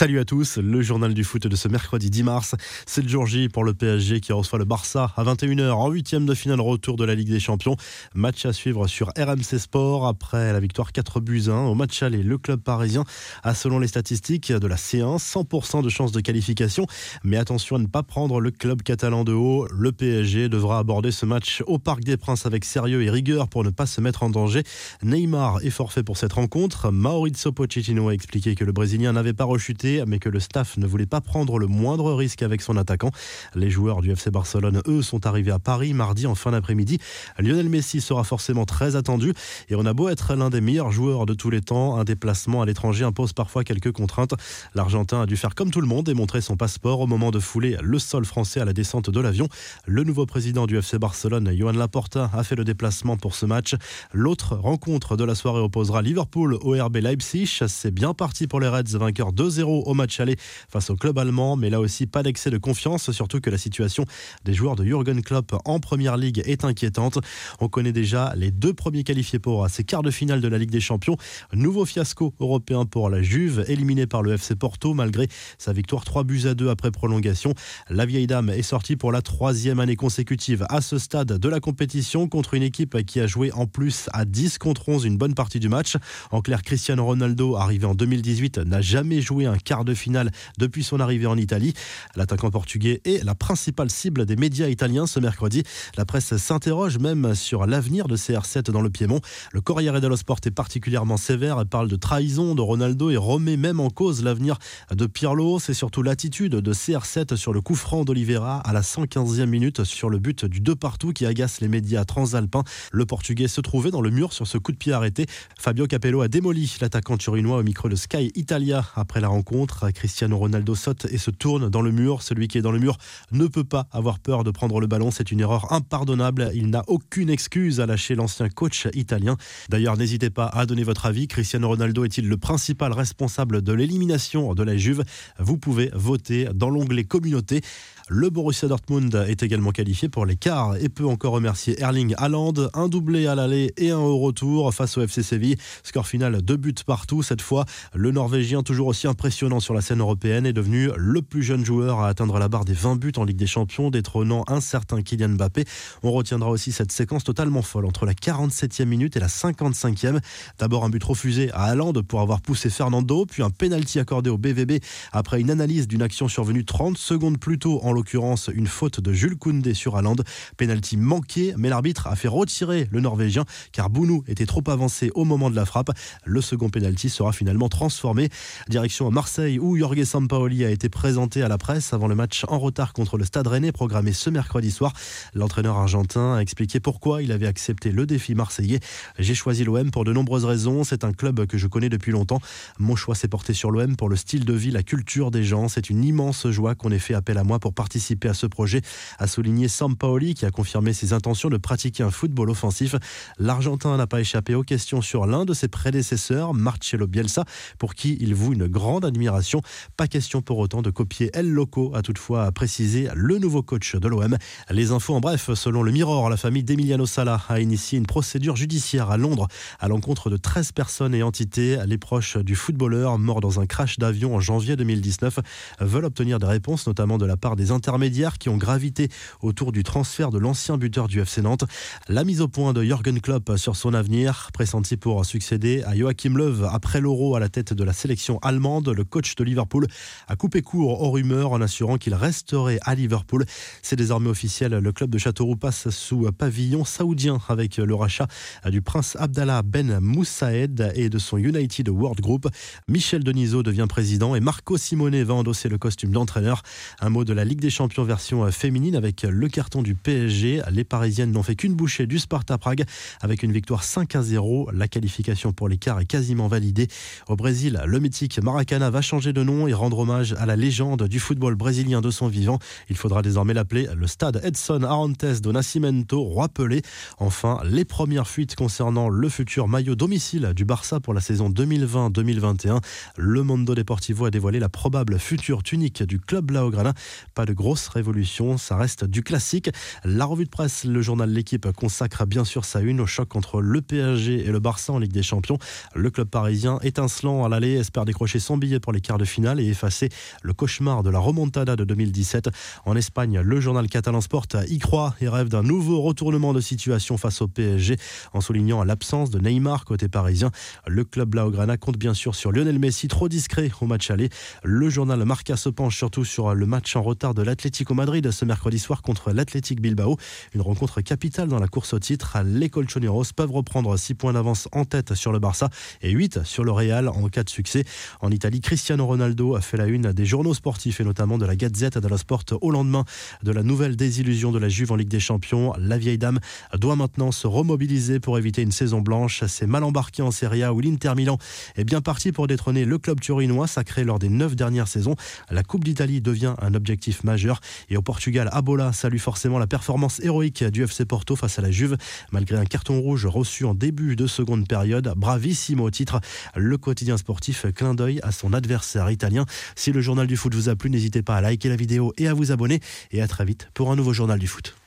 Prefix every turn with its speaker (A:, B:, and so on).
A: Salut à tous, le journal du foot de ce mercredi 10 mars. C'est le jour J pour le PSG qui reçoit le Barça à 21h en huitième de finale retour de la Ligue des Champions. Match à suivre sur RMC Sport après la victoire 4 buts 1 au match aller. Le club parisien a selon les statistiques de la C1 100% de chances de qualification. Mais attention à ne pas prendre le club catalan de haut. Le PSG devra aborder ce match au Parc des Princes avec sérieux et rigueur pour ne pas se mettre en danger. Neymar est forfait pour cette rencontre. Maurizio Pochettino a expliqué que le Brésilien n'avait pas rechuté, mais que le staff ne voulait pas prendre le moindre risque avec son attaquant. Les joueurs du FC Barcelone, eux, sont arrivés à Paris mardi en fin d'après-midi. Lionel Messi sera forcément très attendu et on a beau être l'un des meilleurs joueurs de tous les temps, un déplacement à l'étranger impose parfois quelques contraintes. L'Argentin a dû faire comme tout le monde et montrer son passeport au moment de fouler le sol français à la descente de l'avion. Le nouveau président du FC Barcelone, Johan Laporta, a fait le déplacement pour ce match. L'autre rencontre de la soirée opposera Liverpool au RB Leipzig. C'est bien parti pour les Reds, vainqueurs 2-0 au match aller face au club allemand, mais là aussi pas d'excès de confiance, surtout que la situation des joueurs de Jürgen Klopp en première ligue est inquiétante. On connaît déjà les deux premiers qualifiés pour ces quarts de finale de la Ligue des Champions. Nouveau fiasco européen pour la Juve, éliminée par le FC Porto malgré sa victoire 3 buts à 2 après prolongation. La vieille dame est sortie pour la troisième année consécutive à ce stade de la compétition contre une équipe qui a joué en plus à 10 contre 11 une bonne partie du match. En clair, Cristiano Ronaldo, arrivé en 2018, n'a jamais joué un de finale depuis son arrivée en Italie. L'attaquant portugais est la principale cible des médias italiens ce mercredi. La presse s'interroge même sur l'avenir de CR7 dans le Piémont. Le Corriere dello Sport est particulièrement sévère et parle de trahison de Ronaldo et remet même en cause l'avenir de Pirlo. C'est surtout l'attitude de CR7 sur le coup franc d'Olivera à la 115e minute sur le but du 2 partout qui agace les médias transalpins. Le Portugais se trouvait dans le mur sur ce coup de pied arrêté. Fabio Capello a démoli l'attaquant turinois au micro de Sky Italia après la rencontre. Cristiano Ronaldo saute et se tourne dans le mur. Celui qui est dans le mur ne peut pas avoir peur de prendre le ballon. C'est une erreur impardonnable. Il n'a aucune excuse à lâcher l'ancien coach italien. D'ailleurs, n'hésitez pas à donner votre avis. Cristiano Ronaldo est-il le principal responsable de l'élimination de la Juve? Vous pouvez voter dans l'onglet communauté. Le Borussia Dortmund est également qualifié pour les quarts et peut encore remercier Erling Haaland. Un doublé à l'aller et un au retour face au FC Séville. Score final, deux buts partout. Cette fois, le Norvégien, toujours aussi impressionnant sur la scène européenne, est devenu le plus jeune joueur à atteindre la barre des 20 buts en Ligue des Champions, détrônant un certain Kylian Mbappé. On retiendra aussi cette séquence totalement folle entre la 47e minute et la 55e. D'abord un but refusé à Haaland pour avoir poussé Fernando, puis un penalty accordé au BVB après une analyse d'une action survenue 30 secondes plus tôt en l'occurrence une faute de Jules Koundé sur Haaland. Penalty manqué, mais l'arbitre a fait retirer le Norvégien car Bounou était trop avancé au moment de la frappe. Le second penalty sera finalement transformé. Direction Marseille où Jorge Sampaoli a été présenté à la presse avant le match en retard contre le Stade Rennais programmé ce mercredi soir. L'entraîneur argentin a expliqué pourquoi il avait accepté le défi marseillais. J'ai choisi l'OM pour de nombreuses raisons. C'est un club que je connais depuis longtemps. Mon choix s'est porté sur l'OM pour le style de vie, la culture des gens. C'est une immense joie qu'on ait fait appel à moi pour participer à ce projet, a souligné Sampaoli qui a confirmé ses intentions de pratiquer un football offensif. L'Argentin n'a pas échappé aux questions sur l'un de ses prédécesseurs, Marcelo Bielsa, pour qui il voue une grande admiration. Pas question pour autant de copier El Loco, a toutefois précisé le nouveau coach de l'OM. Les infos en bref, selon le Mirror, la famille d'Emiliano Sala a initié une procédure judiciaire à Londres à l'encontre de 13 personnes et entités. Les proches du footballeur, mort dans un crash d'avion en janvier 2019, veulent obtenir des réponses, notamment de la part des intermédiaires qui ont gravité autour du transfert de l'ancien buteur du FC Nantes. La mise au point de Jürgen Klopp sur son avenir, pressenti pour succéder à Joachim Löw après l'Euro à la tête de la sélection allemande, le coach de Liverpool a coupé court aux rumeurs en assurant qu'il resterait à Liverpool. C'est désormais officiel, le club de Châteauroux passe sous pavillon saoudien avec le rachat du prince Abdallah Ben Moussaed et de son United World Group. Michel Denisot devient président et Marco Simone va endosser le costume d'entraîneur. Un mot de la Ligue des champions version euh, féminine avec le carton du PSG. Les Parisiennes n'ont fait qu'une bouchée du Sparta Prague avec une victoire 5 à 0. La qualification pour l'écart est quasiment validée. Au Brésil, le mythique Maracana va changer de nom et rendre hommage à la légende du football brésilien de son vivant. Il faudra désormais l'appeler le stade Edson Arantes do Nascimento, roi Pelé. Enfin, les premières fuites concernant le futur maillot domicile du Barça pour la saison 2020-2021. Le Mondo Deportivo a dévoilé la probable future tunique du club Blaugrana. Pas de grosse révolution, ça reste du classique. La revue de presse, le journal L'équipe consacre bien sûr sa une au choc entre le PSG et le Barça en Ligue des Champions. Le club parisien étincelant à l'aller espère décrocher son billet pour pour les quarts de finale et effacer le cauchemar de la remontada de 2017. En Espagne, le journal catalan Sport y croit et rêve d'un nouveau retournement de situation face au PSG en soulignant l'absence de Neymar côté parisien. Le club Blaugrana compte bien sûr sur Lionel Messi, trop discret au match aller. Le journal Marca se penche surtout sur le match en retard de l'Atlético Madrid ce mercredi soir contre l'Athletic Bilbao. Une rencontre capitale dans la course au titre. Les Colchoneros peuvent reprendre 6 points d'avance en tête sur le Barça et 8 sur le Real en cas de succès. En Italie, Cristiano Ronaldo a fait la une des journaux sportifs et notamment de la Gazette dello Sport au lendemain de la nouvelle désillusion de la Juve en Ligue des Champions. La vieille dame doit maintenant se remobiliser pour éviter une saison blanche. C'est mal embarqué en Serie A où l'Inter Milan est bien parti pour détrôner le club turinois sacré lors des neuf dernières saisons. La Coupe d'Italie devient un objectif majeur et au Portugal, Abola salue forcément la performance héroïque du FC Porto face à la Juve malgré un carton rouge reçu en début de seconde période. Bravissimo au titre. Le quotidien sportif clin d'œil à son adversaire italien. Si le journal du foot vous a plu, n'hésitez pas à liker la vidéo et à vous abonner et à très vite pour un nouveau journal du foot.